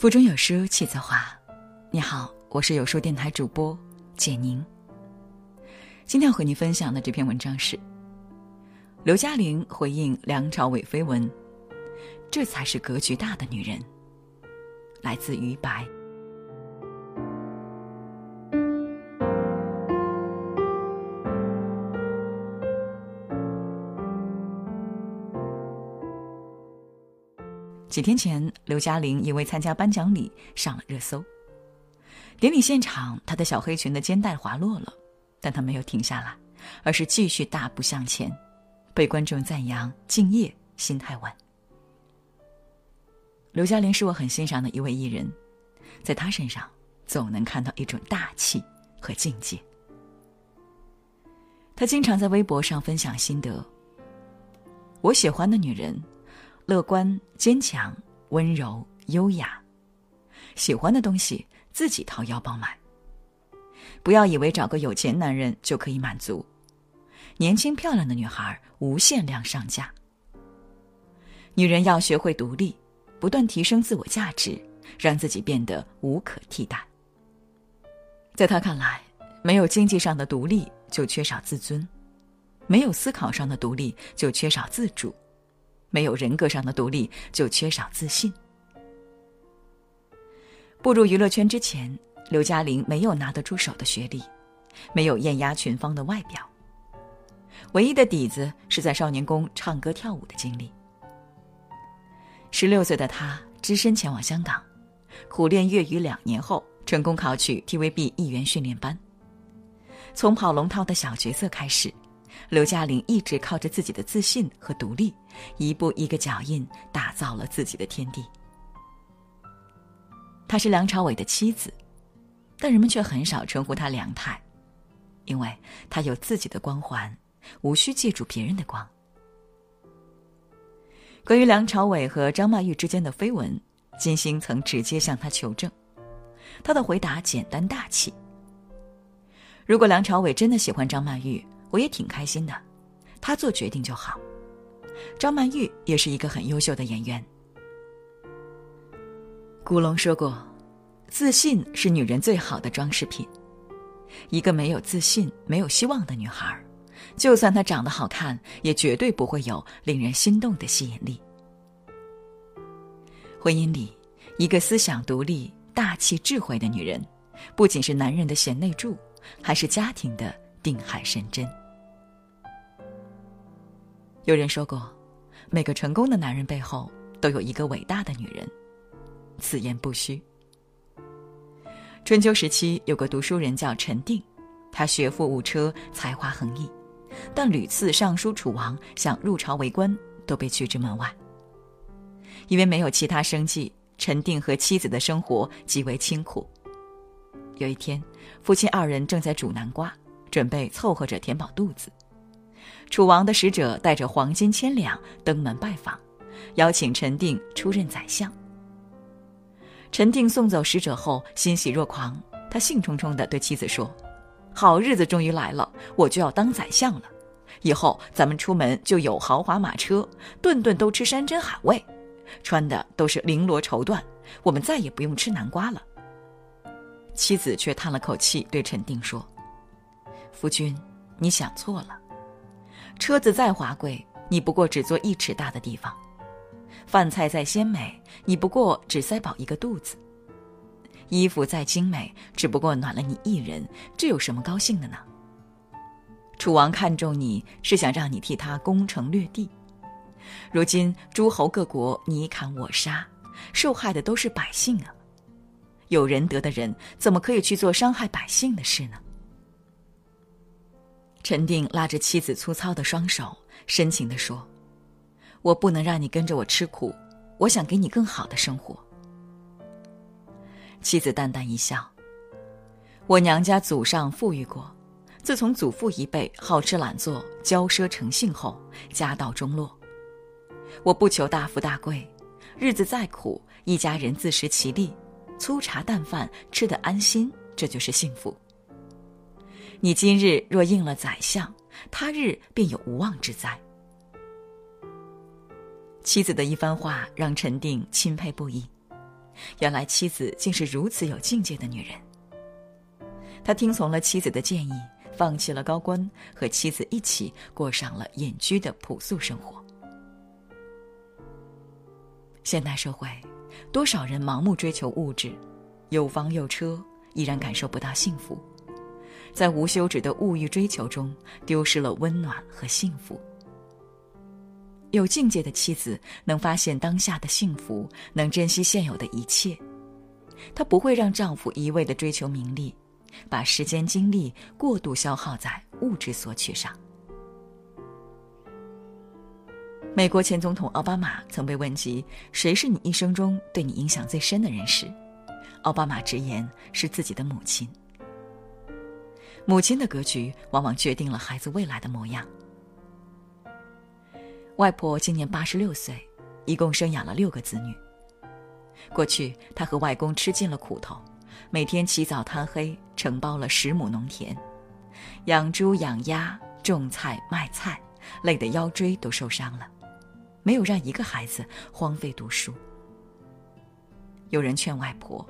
腹中有书气自华。你好，我是有书电台主播简宁。今天要和你分享的这篇文章是刘嘉玲回应梁朝伟绯闻：“这才是格局大的女人。”来自于白。几天前，刘嘉玲因为参加颁奖礼上了热搜。典礼现场，她的小黑裙的肩带滑落了，但她没有停下来，而是继续大步向前，被观众赞扬敬业、心态稳。刘嘉玲是我很欣赏的一位艺人，在她身上总能看到一种大气和境界。她经常在微博上分享心得。我喜欢的女人。乐观、坚强、温柔、优雅，喜欢的东西自己掏腰包买。不要以为找个有钱男人就可以满足。年轻漂亮的女孩无限量上架。女人要学会独立，不断提升自我价值，让自己变得无可替代。在他看来，没有经济上的独立就缺少自尊，没有思考上的独立就缺少自主。没有人格上的独立，就缺少自信。步入娱乐圈之前，刘嘉玲没有拿得出手的学历，没有艳压群芳的外表。唯一的底子是在少年宫唱歌跳舞的经历。十六岁的她只身前往香港，苦练粤语两年后，成功考取 TVB 艺员训练班。从跑龙套的小角色开始。刘嘉玲一直靠着自己的自信和独立，一步一个脚印打造了自己的天地。她是梁朝伟的妻子，但人们却很少称呼她梁太，因为她有自己的光环，无需借助别人的光。关于梁朝伟和张曼玉之间的绯闻，金星曾直接向他求证，他的回答简单大气：“如果梁朝伟真的喜欢张曼玉。”我也挺开心的，他做决定就好。张曼玉也是一个很优秀的演员。古龙说过：“自信是女人最好的装饰品。”一个没有自信、没有希望的女孩，就算她长得好看，也绝对不会有令人心动的吸引力。婚姻里，一个思想独立、大气、智慧的女人，不仅是男人的贤内助，还是家庭的定海神针。有人说过，每个成功的男人背后都有一个伟大的女人，此言不虚。春秋时期有个读书人叫陈定，他学富五车，才华横溢，但屡次上书楚王想入朝为官，都被拒之门外。因为没有其他生计，陈定和妻子的生活极为清苦。有一天，夫妻二人正在煮南瓜，准备凑合着填饱肚子。楚王的使者带着黄金千两登门拜访，邀请陈定出任宰相。陈定送走使者后欣喜若狂，他兴冲冲地对妻子说：“好日子终于来了，我就要当宰相了。以后咱们出门就有豪华马车，顿顿都吃山珍海味，穿的都是绫罗绸缎，我们再也不用吃南瓜了。”妻子却叹了口气，对陈定说：“夫君，你想错了。”车子再华贵，你不过只坐一尺大的地方；饭菜再鲜美，你不过只塞饱一个肚子；衣服再精美，只不过暖了你一人，这有什么高兴的呢？楚王看中你是想让你替他攻城略地，如今诸侯各国你砍我杀，受害的都是百姓啊！有仁德的人怎么可以去做伤害百姓的事呢？陈定拉着妻子粗糙的双手，深情地说：“我不能让你跟着我吃苦，我想给你更好的生活。”妻子淡淡一笑：“我娘家祖上富裕过，自从祖父一辈好吃懒做、骄奢成性后，家道中落。我不求大富大贵，日子再苦，一家人自食其力，粗茶淡饭吃得安心，这就是幸福。”你今日若应了宰相，他日便有无妄之灾。妻子的一番话让陈定钦佩不已。原来妻子竟是如此有境界的女人。他听从了妻子的建议，放弃了高官，和妻子一起过上了隐居的朴素生活。现代社会，多少人盲目追求物质，有房有车，依然感受不到幸福，在无休止的物欲追求中，丢失了温暖和幸福。有境界的妻子能发现当下的幸福，能珍惜现有的一切。她不会让丈夫一味的追求名利，把时间精力过度消耗在物质索取上。美国前总统奥巴马曾被问及谁是你一生中对你影响最深的人时，奥巴马直言是自己的母亲。母亲的格局往往决定了孩子未来的模样。外婆今年八十六岁，一共生养了六个子女。过去，她和外公吃尽了苦头，每天起早贪黑，承包了十亩农田，养猪养鸭，种菜卖菜，累得腰椎都受伤了，没有让一个孩子荒废读书。有人劝外婆，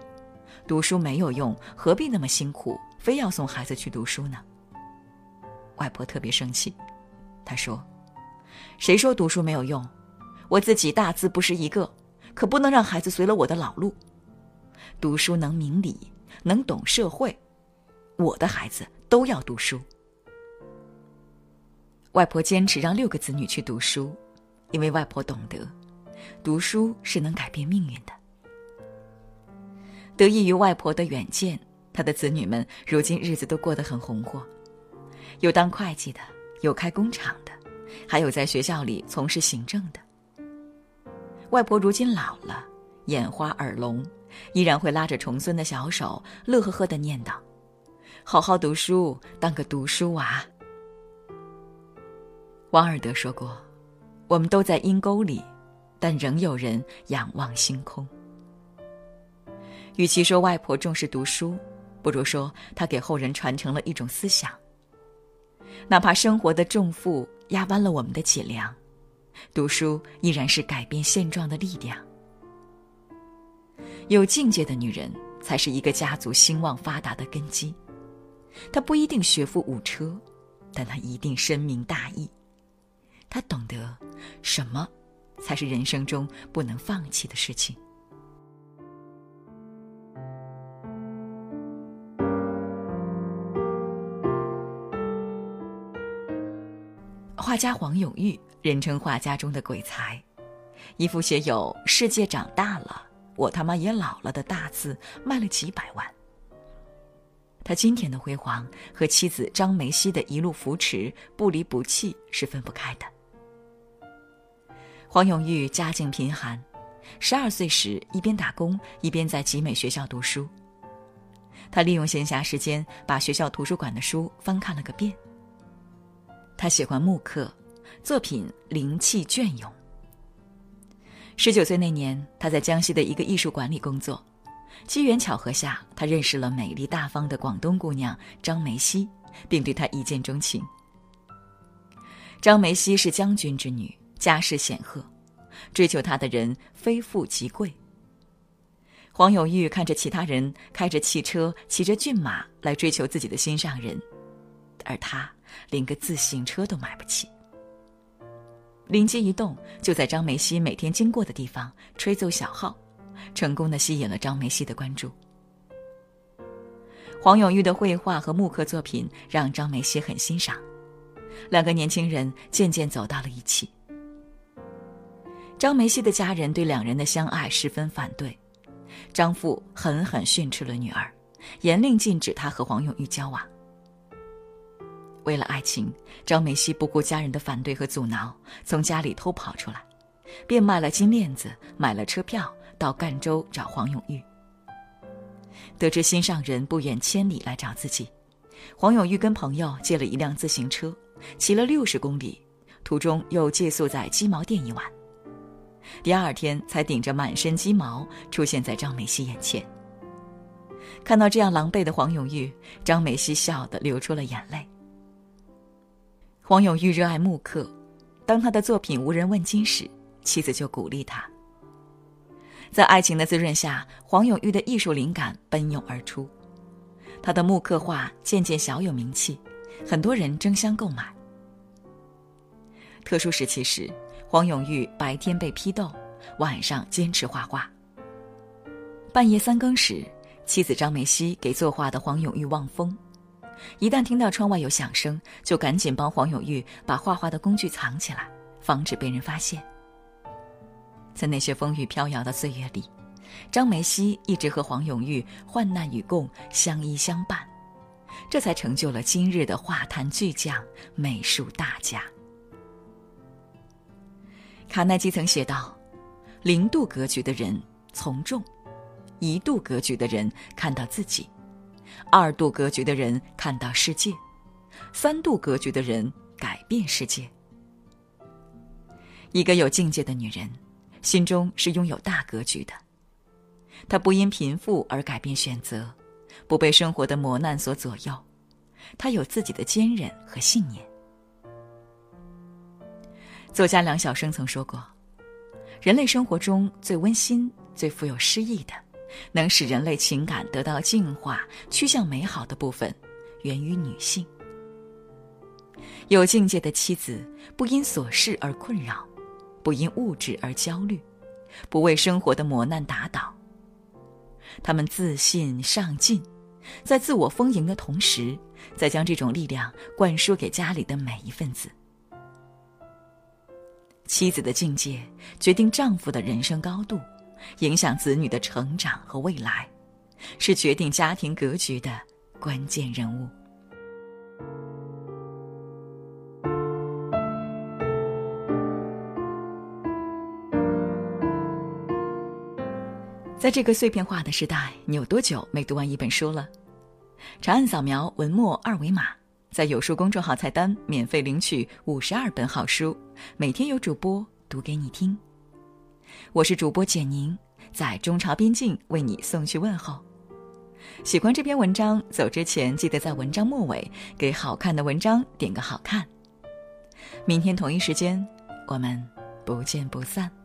读书没有用，何必那么辛苦，非要送孩子去读书呢？外婆特别生气，她说。谁说读书没有用？我自己大字不识一个，可不能让孩子随了我的老路。读书能明理，能懂社会，我的孩子都要读书。外婆坚持让六个子女去读书，因为外婆懂得，读书是能改变命运的。得益于外婆的远见，她的子女们如今日子都过得很红火，有当会计的，有开工厂的。还有在学校里从事行政的。外婆如今老了，眼花耳聋，依然会拉着重孙的小手，乐呵呵的念叨：“好好读书，当个读书娃。”王尔德说过：“我们都在阴沟里，但仍有人仰望星空。”与其说外婆重视读书，不如说她给后人传承了一种思想。哪怕生活的重负压弯了我们的脊梁，读书依然是改变现状的力量。有境界的女人才是一个家族兴旺发达的根基。她不一定学富五车，但她一定深明大义。她懂得什么才是人生中不能放弃的事情。画家黄永玉，人称画家中的鬼才，一幅写有“世界长大了，我他妈也老了”的大字卖了几百万。他今天的辉煌和妻子张梅溪的一路扶持、不离不弃是分不开的。黄永玉家境贫寒，十二岁时一边打工一边在集美学校读书。他利用闲暇时间把学校图书馆的书翻看了个遍。他喜欢木刻，作品灵气隽永。十九岁那年，他在江西的一个艺术馆里工作，机缘巧合下，他认识了美丽大方的广东姑娘张梅溪，并对她一见钟情。张梅溪是将军之女，家世显赫，追求她的人非富即贵。黄永玉看着其他人开着汽车、骑着骏马来追求自己的心上人，而他。连个自行车都买不起。灵机一动，就在张梅西每天经过的地方吹奏小号，成功的吸引了张梅西的关注。黄永玉的绘画和木刻作品让张梅西很欣赏，两个年轻人渐渐走到了一起。张梅西的家人对两人的相爱十分反对，张父狠狠训斥了女儿，严令禁止她和黄永玉交往。为了爱情，张梅溪不顾家人的反对和阻挠，从家里偷跑出来，变卖了金链子，买了车票到赣州找黄永玉。得知心上人不远千里来找自己，黄永玉跟朋友借了一辆自行车，骑了六十公里，途中又借宿在鸡毛店一晚。第二天才顶着满身鸡毛出现在张梅溪眼前。看到这样狼狈的黄永玉，张梅溪笑得流出了眼泪。黄永玉热爱木刻，当他的作品无人问津时，妻子就鼓励他。在爱情的滋润下，黄永玉的艺术灵感奔涌而出，他的木刻画渐渐小有名气，很多人争相购买。特殊时期时，黄永玉白天被批斗，晚上坚持画画。半夜三更时，妻子张梅溪给作画的黄永玉望风，一旦听到窗外有响声，就赶紧帮黄永玉把画画的工具藏起来，防止被人发现。在那些风雨飘摇的岁月里，张梅溪一直和黄永玉患难与共，相依相伴，这才成就了今日的画坛巨匠、美术大家。卡耐基曾写道：“零度格局的人从众，一度格局的人看到自己，二度格局的人看到世界，三度格局的人改变世界。”一个有境界的女人。心中是拥有大格局的，她不因贫富而改变选择，不被生活的磨难所左右，她有自己的坚韧和信念。作家梁晓声曾说过：“人类生活中最温馨、最富有诗意的，能使人类情感得到净化、趋向美好的部分，源于女性。有境界的妻子，不因琐事而困扰。”不因物质而焦虑，不为生活的磨难打倒。他们自信上进，在自我丰盈的同时，再将这种力量灌输给家里的每一份子。妻子的境界决定丈夫的人生高度，影响子女的成长和未来，是决定家庭格局的关键人物。在这个碎片化的时代，你有多久没读完一本书了？长按扫描文末二维码，在有书公众号菜单免费领取五十二本好书，每天有主播读给你听。我是主播简宁，在中朝边境为你送去问候。喜欢这篇文章，走之前记得在文章末尾给好看的文章点个好看。明天同一时间，我们不见不散。